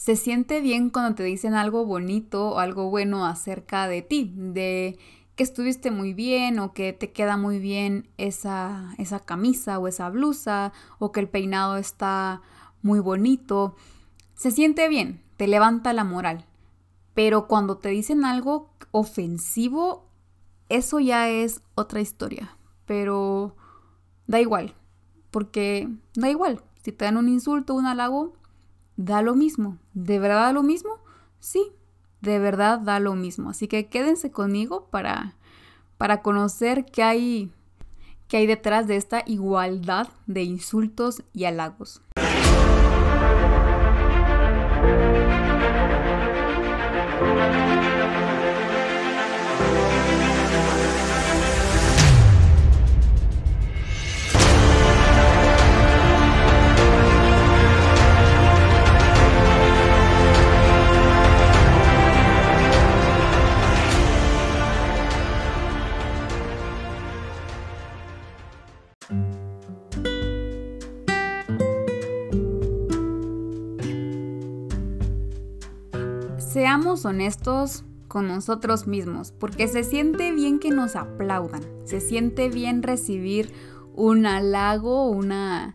se siente bien cuando te dicen algo bonito o algo bueno acerca de ti, de que estuviste muy bien o que te queda muy bien esa, esa camisa o esa blusa o que el peinado está muy bonito. Se siente bien, te levanta la moral. Pero cuando te dicen algo ofensivo, eso ya es otra historia. Pero da igual, porque da igual. Si te dan un insulto, un halago, da lo mismo. ¿De verdad da lo mismo? Sí, de verdad da lo mismo. Así que quédense conmigo para, para conocer qué hay, qué hay detrás de esta igualdad de insultos y halagos. Seamos honestos con nosotros mismos, porque se siente bien que nos aplaudan, se siente bien recibir un halago, una,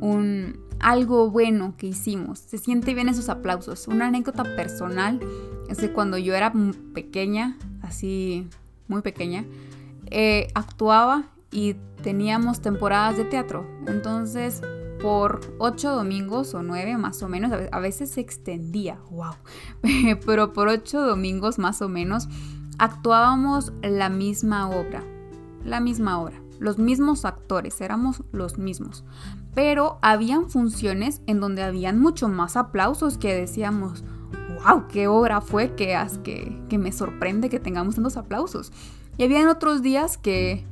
un, algo bueno que hicimos, se siente bien esos aplausos. Una anécdota personal es que cuando yo era pequeña, así muy pequeña, eh, actuaba y teníamos temporadas de teatro, entonces por ocho domingos o nueve más o menos, a veces se extendía, wow, pero por ocho domingos más o menos actuábamos la misma obra, la misma obra, los mismos actores, éramos los mismos, pero habían funciones en donde habían mucho más aplausos que decíamos, wow, qué obra fue, que, que, que me sorprende que tengamos tantos aplausos. Y habían otros días que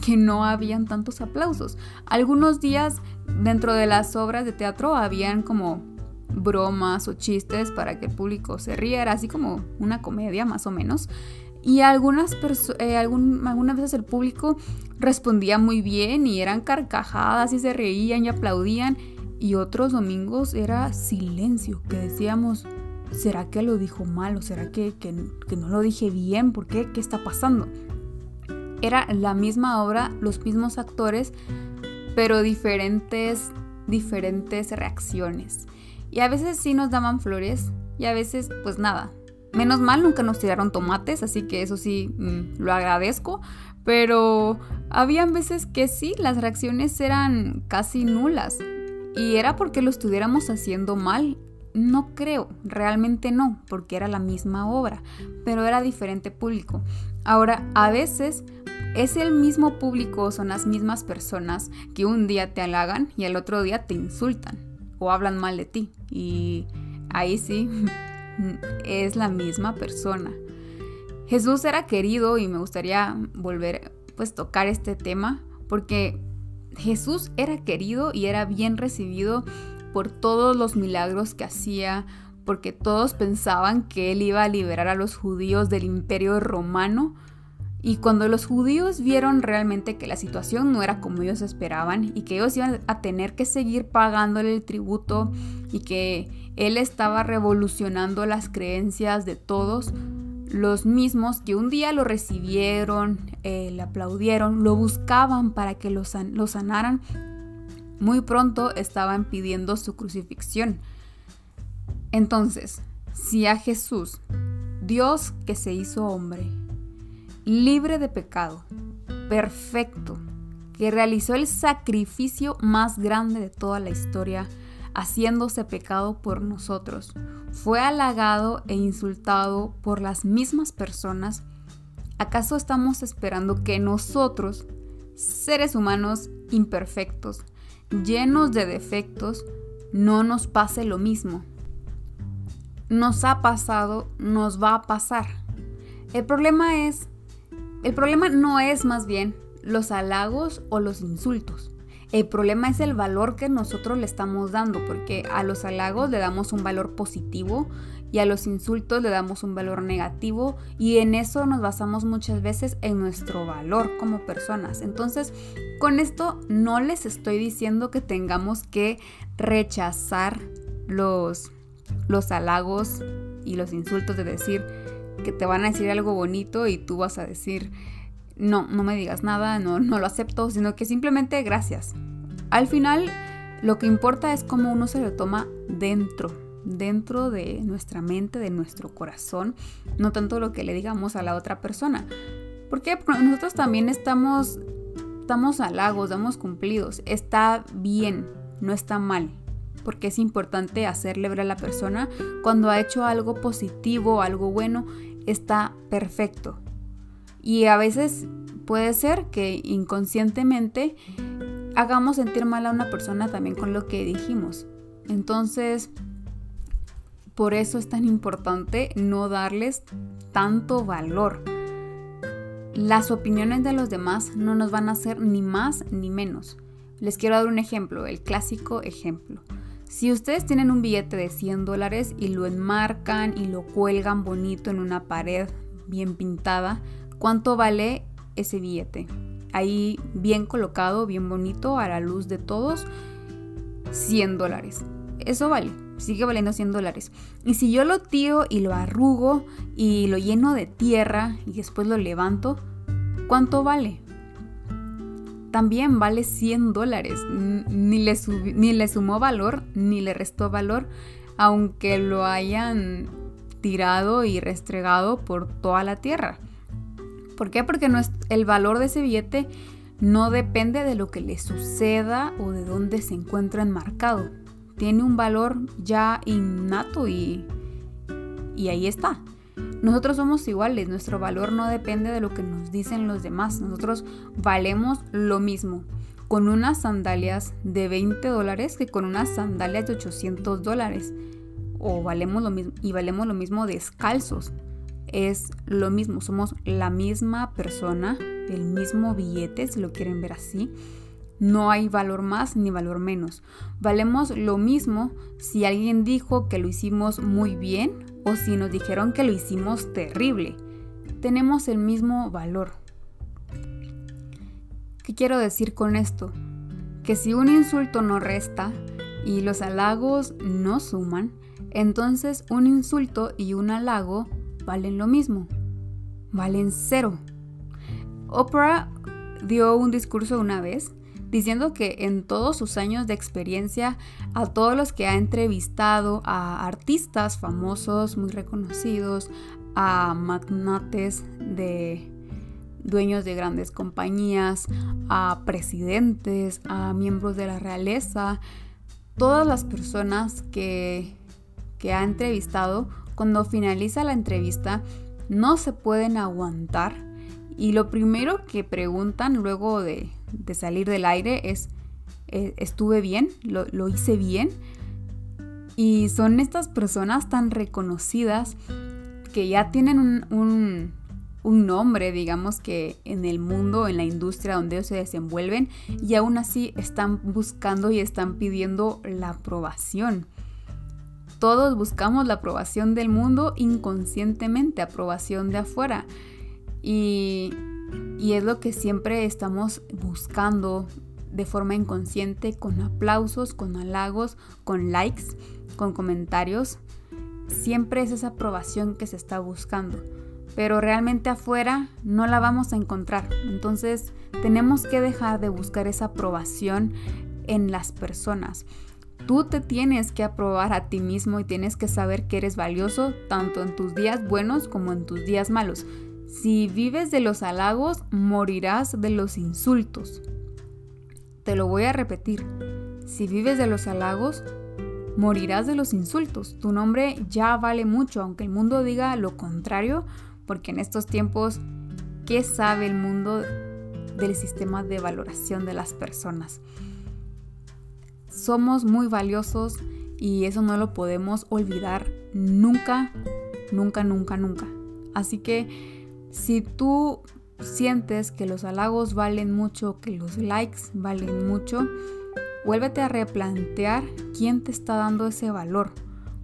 que no habían tantos aplausos. Algunos días dentro de las obras de teatro habían como bromas o chistes para que el público se riera, así como una comedia más o menos. Y algunas, eh, algunas veces el público respondía muy bien y eran carcajadas y se reían y aplaudían. Y otros domingos era silencio, que decíamos, ¿será que lo dijo mal o será que, que, que no lo dije bien? ¿Por qué? ¿Qué está pasando? Era la misma obra, los mismos actores, pero diferentes, diferentes reacciones. Y a veces sí nos daban flores y a veces pues nada. Menos mal nunca nos tiraron tomates, así que eso sí mm, lo agradezco. Pero habían veces que sí, las reacciones eran casi nulas. Y era porque lo estuviéramos haciendo mal. No creo, realmente no, porque era la misma obra, pero era diferente público. Ahora, a veces es el mismo público, son las mismas personas que un día te halagan y el otro día te insultan o hablan mal de ti. Y ahí sí, es la misma persona. Jesús era querido y me gustaría volver pues tocar este tema porque Jesús era querido y era bien recibido por todos los milagros que hacía, porque todos pensaban que él iba a liberar a los judíos del imperio romano. Y cuando los judíos vieron realmente que la situación no era como ellos esperaban y que ellos iban a tener que seguir pagándole el tributo y que él estaba revolucionando las creencias de todos, los mismos que un día lo recibieron, eh, le aplaudieron, lo buscaban para que lo, lo sanaran, muy pronto estaban pidiendo su crucifixión. Entonces, si a Jesús, Dios que se hizo hombre, libre de pecado, perfecto, que realizó el sacrificio más grande de toda la historia, haciéndose pecado por nosotros, fue halagado e insultado por las mismas personas, ¿acaso estamos esperando que nosotros, seres humanos imperfectos, llenos de defectos, no nos pase lo mismo? Nos ha pasado, nos va a pasar. El problema es el problema no es más bien los halagos o los insultos. El problema es el valor que nosotros le estamos dando, porque a los halagos le damos un valor positivo y a los insultos le damos un valor negativo y en eso nos basamos muchas veces en nuestro valor como personas. Entonces, con esto no les estoy diciendo que tengamos que rechazar los los halagos y los insultos de decir que te van a decir algo bonito y tú vas a decir, no, no me digas nada, no, no lo acepto, sino que simplemente gracias. Al final, lo que importa es cómo uno se lo toma dentro, dentro de nuestra mente, de nuestro corazón, no tanto lo que le digamos a la otra persona. Porque nosotros también estamos, estamos halagos, damos cumplidos, está bien, no está mal porque es importante hacerle ver a la persona cuando ha hecho algo positivo, algo bueno, está perfecto. Y a veces puede ser que inconscientemente hagamos sentir mal a una persona también con lo que dijimos. Entonces, por eso es tan importante no darles tanto valor. Las opiniones de los demás no nos van a hacer ni más ni menos. Les quiero dar un ejemplo, el clásico ejemplo. Si ustedes tienen un billete de 100 dólares y lo enmarcan y lo cuelgan bonito en una pared bien pintada, ¿cuánto vale ese billete? Ahí bien colocado, bien bonito, a la luz de todos, 100 dólares. Eso vale, sigue valiendo 100 dólares. Y si yo lo tiro y lo arrugo y lo lleno de tierra y después lo levanto, ¿cuánto vale? también vale 100 dólares. Ni le, ni le sumó valor, ni le restó valor, aunque lo hayan tirado y restregado por toda la tierra. ¿Por qué? Porque no es, el valor de ese billete no depende de lo que le suceda o de dónde se encuentra enmarcado. Tiene un valor ya innato y, y ahí está. Nosotros somos iguales, nuestro valor no depende de lo que nos dicen los demás, nosotros valemos lo mismo con unas sandalias de 20 dólares que con unas sandalias de 800 dólares. O valemos lo mismo y valemos lo mismo descalzos. Es lo mismo, somos la misma persona, el mismo billete, si lo quieren ver así. No hay valor más ni valor menos. Valemos lo mismo si alguien dijo que lo hicimos muy bien o si nos dijeron que lo hicimos terrible. Tenemos el mismo valor. ¿Qué quiero decir con esto? Que si un insulto no resta y los halagos no suman, entonces un insulto y un halago valen lo mismo. Valen cero. Oprah dio un discurso una vez diciendo que en todos sus años de experiencia, a todos los que ha entrevistado, a artistas famosos, muy reconocidos, a magnates de dueños de grandes compañías, a presidentes, a miembros de la realeza, todas las personas que, que ha entrevistado, cuando finaliza la entrevista, no se pueden aguantar y lo primero que preguntan luego de, salir del aire es, eh, ¿estuve bien? ¿Lo, hice bien? Y son estas personas tan reconocidas que ya tienen un, un, nombre, digamos que en el mundo, en la industria donde ellos se desenvuelven, y aún así están buscando y están pidiendo la aprobación. Todos buscamos la aprobación del mundo inconscientemente, aprobación de afuera. Y es lo que siempre estamos buscando de forma inconsciente, con aplausos, con halagos, con likes, con comentarios. Siempre es esa aprobación que se está buscando. Pero realmente afuera no la vamos a encontrar. Entonces tenemos que dejar de buscar esa aprobación en las personas. Tú te tienes que aprobar a ti mismo y tienes que saber que eres valioso tanto en tus días buenos como en tus días malos. Si vives de los halagos, morirás de los insultos. Te lo voy a repetir. Si vives de los halagos, morirás de los insultos. Tu nombre ya vale mucho, aunque el mundo diga lo contrario, porque en estos tiempos, ¿qué sabe el mundo del sistema de valoración de las personas? Somos muy valiosos y eso no lo podemos olvidar nunca, nunca, nunca, nunca. Así que si tú sientes que los halagos valen mucho, que los likes valen mucho, vuélvete a replantear quién te está dando ese valor.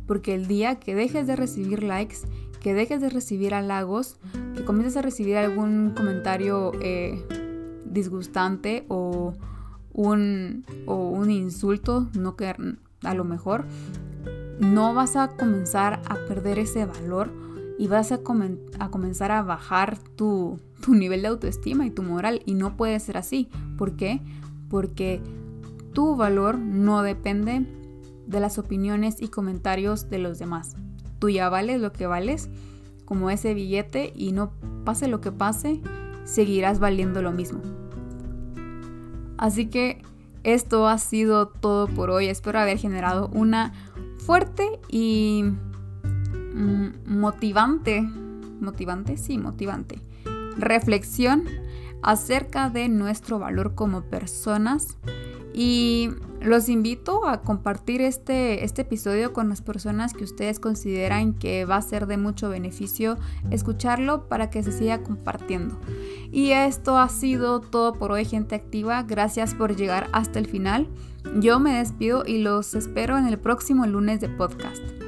Porque el día que dejes de recibir likes, que dejes de recibir halagos, que comiences a recibir algún comentario eh, disgustante o un, o un insulto, no que a lo mejor, no vas a comenzar a perder ese valor y vas a, comenzar a bajar tu, tu nivel de autoestima y tu moral. Y no puede ser así. ¿Por qué? Porque tu valor no depende de las opiniones y comentarios de los demás. Tú ya vales lo que vales, como ese billete, y no pase lo que pase, seguirás valiendo lo mismo. Así que esto ha sido todo por hoy. Espero haber generado una fuerte y motivante, motivante, sí, motivante, reflexión acerca de nuestro valor como personas y los invito a compartir este, este episodio con las personas que ustedes consideran que va a ser de mucho beneficio escucharlo para que se siga compartiendo. Y esto ha sido todo por hoy, gente activa. Gracias por llegar hasta el final. Yo me despido y los espero en el próximo lunes de podcast.